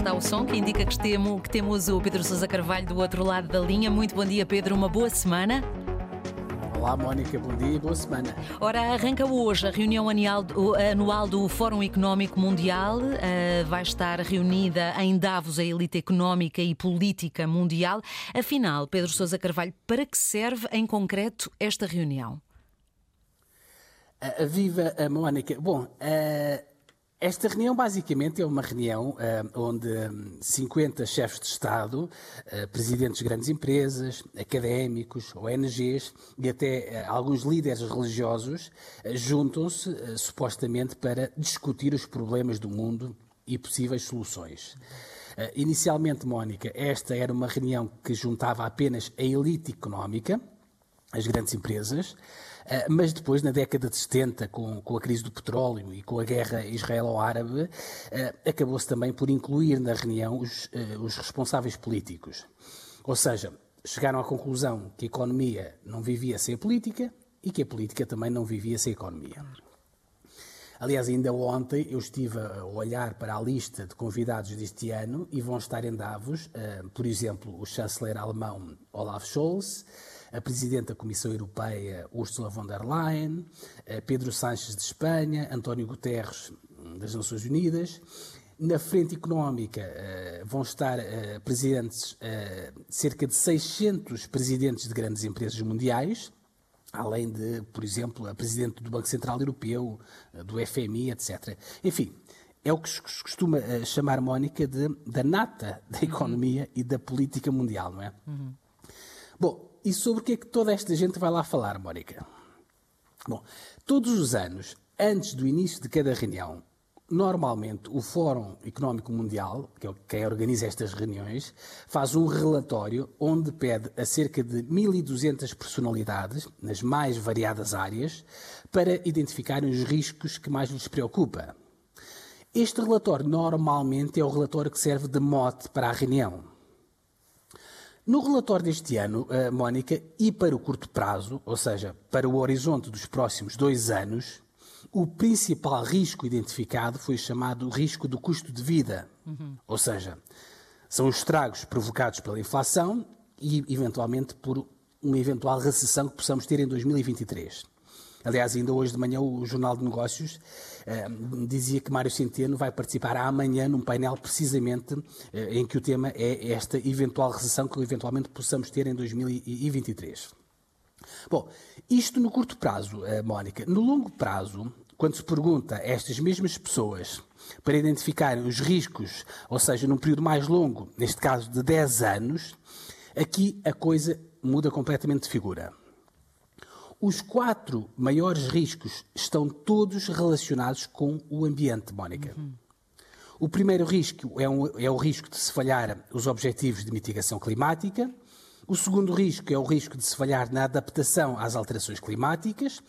está o som que indica que temos, que temos o Pedro Sousa Carvalho do outro lado da linha. Muito bom dia, Pedro. Uma boa semana. Olá, Mónica, bom dia e boa semana. Ora, arranca hoje a reunião anual do Fórum Económico Mundial. Uh, vai estar reunida em Davos a elite económica e política mundial. Afinal, Pedro Sousa Carvalho, para que serve em concreto esta reunião? Uh, viva a Mónica. Bom, uh, esta reunião basicamente é uma reunião uh, onde 50 chefes de Estado, uh, presidentes de grandes empresas, académicos, ONGs e até uh, alguns líderes religiosos juntam-se supostamente para discutir os problemas do mundo e possíveis soluções. inicialmente, Mónica, esta era uma reunião que juntava apenas a elite económica, as grandes empresas, eh, mas depois, na década de 70, com, com a crise do petróleo e com a guerra israelo-árabe, eh, acabou-se também por incluir na reunião os, eh, os responsáveis políticos. Ou seja, chegaram à conclusão que a economia não vivia sem a política e que a política também não vivia sem a economia. Aliás, ainda ontem eu estive a olhar para a lista de convidados deste ano e vão estar em Davos, por exemplo, o chanceler alemão Olaf Scholz, a Presidente da Comissão Europeia, Ursula von der Leyen, Pedro Sánchez de Espanha, António Guterres hum, das Nações Unidas. Na frente económica uh, vão estar uh, presidentes, cerca de 600 presidentes de grandes empresas mundiais, além de, por exemplo, a Presidente do Banco Central Europeu, do FMI, etc. Enfim, é o que se costuma chamar, Mónica, de, da nata da economia uhum. e da política mundial, não é? Uhum. Bom, e sobre o que é que toda esta gente vai lá falar, Mónica? Bom, todos os anos, antes do início de cada reunião, normalmente o Fórum Económico Mundial, que é quem organiza estas reuniões, faz um relatório onde pede a cerca de 1.200 personalidades, nas mais variadas áreas, para identificarem os riscos que mais lhes preocupa. Este relatório normalmente é o relatório que serve de mote para a reunião. No relatório deste ano, uh, Mónica, e para o curto prazo, ou seja, para o horizonte dos próximos dois anos, o principal risco identificado foi chamado risco do custo de vida. Uhum. Ou seja, são os estragos provocados pela inflação e, eventualmente, por uma eventual recessão que possamos ter em 2023. Aliás, ainda hoje de manhã o Jornal de Negócios eh, dizia que Mário Centeno vai participar amanhã num painel precisamente eh, em que o tema é esta eventual recessão que eventualmente possamos ter em 2023. Bom, isto no curto prazo, eh, Mónica. No longo prazo, quando se pergunta a estas mesmas pessoas para identificarem os riscos, ou seja, num período mais longo, neste caso de 10 anos, aqui a coisa muda completamente de figura. Os quatro maiores riscos estão todos relacionados com o ambiente, Mónica. Uhum. O primeiro risco é, um, é, o risco de se falhar os objetivos de mitigação climática. O segundo risco é o risco de se falhar na adaptação às alterações climáticas.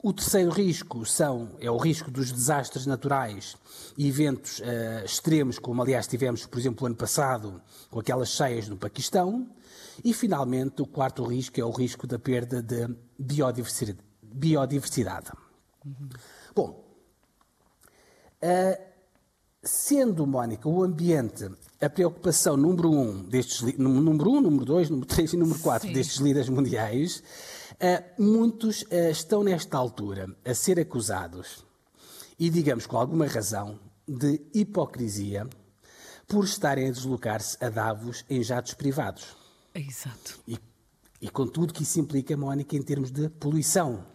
O terceiro risco são, é o risco dos desastres naturais e eventos uh, extremos, como aliás tivemos, por exemplo, o ano passado, com aquelas cheias no Paquistão. E, finalmente, o quarto risco é o risco da perda de biodiversidade. biodiversidade. Uhum. Bom, uh, sendo, Mónica, o ambiente a preocupação número um destes número um, número dois, número três e número quatro Sim. destes líderes mundiais, uh, muitos uh, estão nesta altura a ser acusados, e digamos com alguma razão, de hipocrisia por estarem a deslocar-se a Davos em jatos privados. Exato. E, e com tudo que isso implica, Mónica, em termos de poluição.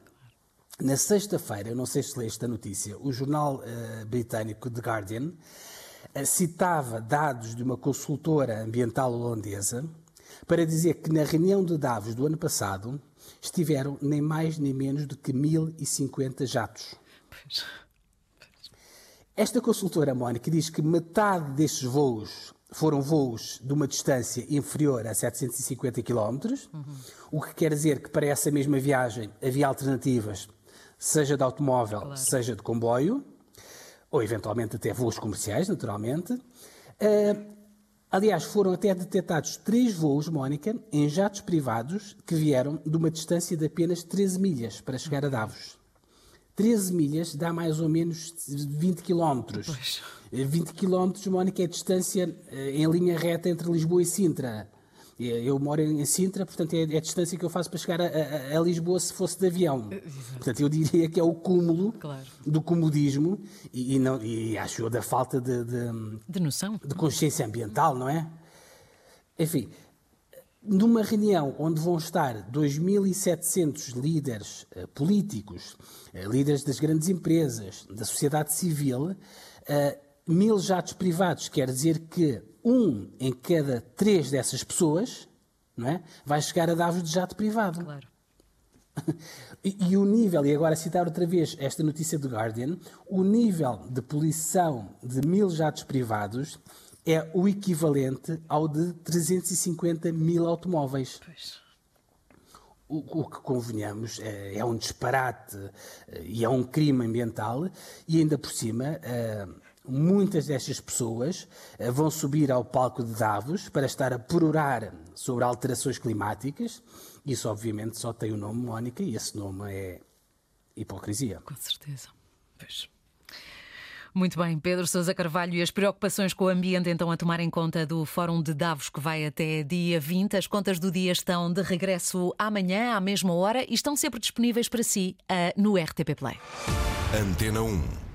Na sexta-feira, eu não sei se leste a notícia, o jornal uh, britânico The Guardian uh, citava dados de uma consultora ambiental holandesa para dizer que na reunião de Davos do ano passado estiveram nem mais nem menos do que 1050 jatos. Esta consultora, Mónica, diz que metade destes voos foram voos de uma distância inferior a 750 km, uhum. o que quer dizer que para essa mesma viagem havia alternativas, seja de automóvel, claro. seja de comboio, ou eventualmente até voos comerciais, naturalmente. Uh, aliás, foram até detectados três voos, Mónica, em jatos privados que vieram de uma distância de apenas 13 milhas para chegar a Davos. 13 milhas dá mais ou menos 20 quilómetros. 20 quilómetros, Mónica, é a distância eh, em linha reta entre Lisboa e Sintra. Eu moro em Sintra, portanto é, a distância que eu faço para chegar a, a, a Lisboa se fosse de avião. Portanto, eu diria que é o cúmulo claro. do comodismo e, e, não, e acho eu da falta de, de, de noção, de consciência ambiental, não é? Enfim, numa reunião onde vão estar 2.700 líderes uh, políticos, uh, líderes das grandes empresas, da sociedade civil, uh, mil jatos privados quer dizer que um em cada três dessas pessoas não é, vai chegar a Davos de jato privado. Claro. E, e, o nível, e agora citar outra vez esta notícia do Guardian, o nível de poluição de mil jatos privados é o equivalente ao de 350 mil automóveis. Pois. O, o, que convenhamos é, é, um disparate eh, e é um crime ambiental, e ainda por cima. Uh, muitas destas pessoas eh, vão subir ao palco de Davos para estar a perorar sobre alterações climáticas. Isso, obviamente, só tem o nome Mónica e esse nome é hipocrisia. Com certeza. Pois. Muito bem, Pedro Sousa Carvalho, e as preocupações com o ambiente então a tomar em conta do Fórum de Davos que vai até dia 20. As contas do dia estão de regresso amanhã, à mesma hora, e estão sempre disponíveis para si uh, no RTP Play. Antena 1